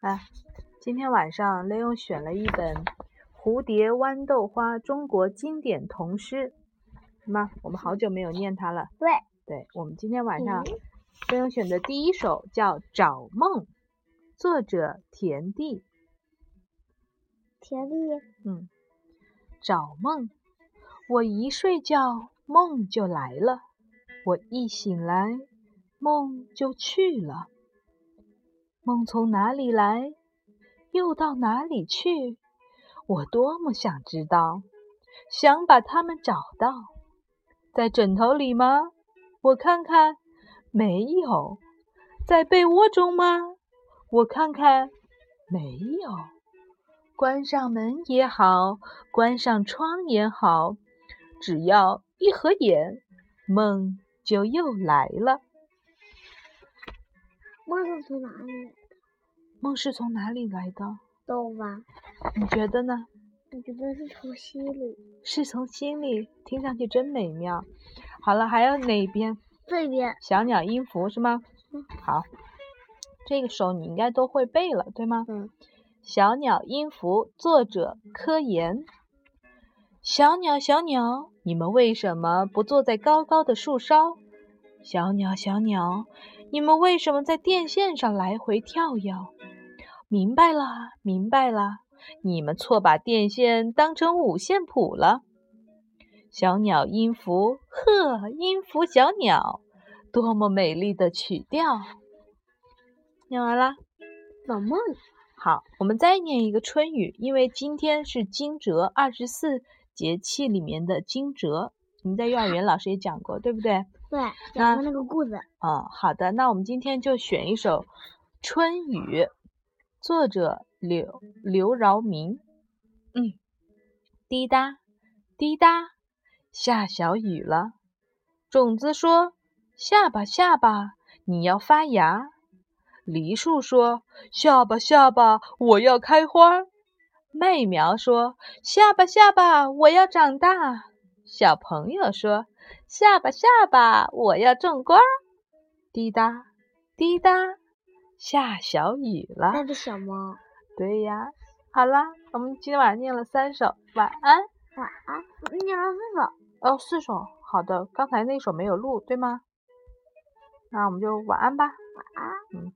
啊，今天晚上雷勇选了一本《蝴蝶豌豆花》中国经典童诗。妈，我们好久没有念它了。对，对，我们今天晚上雷勇选的第一首叫《找梦》，作者田地。田地。嗯，找梦，我一睡觉梦就来了，我一醒来梦就去了。梦从哪里来，又到哪里去？我多么想知道，想把它们找到。在枕头里吗？我看看，没有。在被窝中吗？我看看，没有。关上门也好，关上窗也好，只要一合眼，梦就又来了。梦是从哪里来的？梦是从哪里来的？豆吧。你觉得呢？我觉得是从心里。是从心里，听上去真美妙。好了，还有哪边？这边。小鸟音符是吗？嗯。好，这个首你应该都会背了，对吗？嗯。小鸟音符，作者柯岩。小鸟，小鸟，你们为什么不坐在高高的树梢？小鸟，小鸟。你们为什么在电线上来回跳跃？明白了，明白了，你们错把电线当成五线谱了。小鸟音符，呵，音符小鸟，多么美丽的曲调！念完了，老孟。好，我们再念一个春雨，因为今天是惊蛰，二十四节气里面的惊蛰。你们在幼儿园老师也讲过，对不对？对，讲过那个故事。嗯，好的，那我们今天就选一首《春雨》，作者刘刘饶明。嗯，滴答滴答，下小雨了。种子说：“下吧下吧，你要发芽。”梨树说：“下吧下吧，我要开花。”麦苗说：“下吧下吧，我要长大。”小朋友说：“下吧下吧，我要种瓜。”滴答滴答，下小雨了。那只小猫。对呀，好啦，我们今天晚上念了三首，晚安。晚安。念了四首。哦，四首。好的，刚才那首没有录，对吗？那我们就晚安吧。晚安。嗯。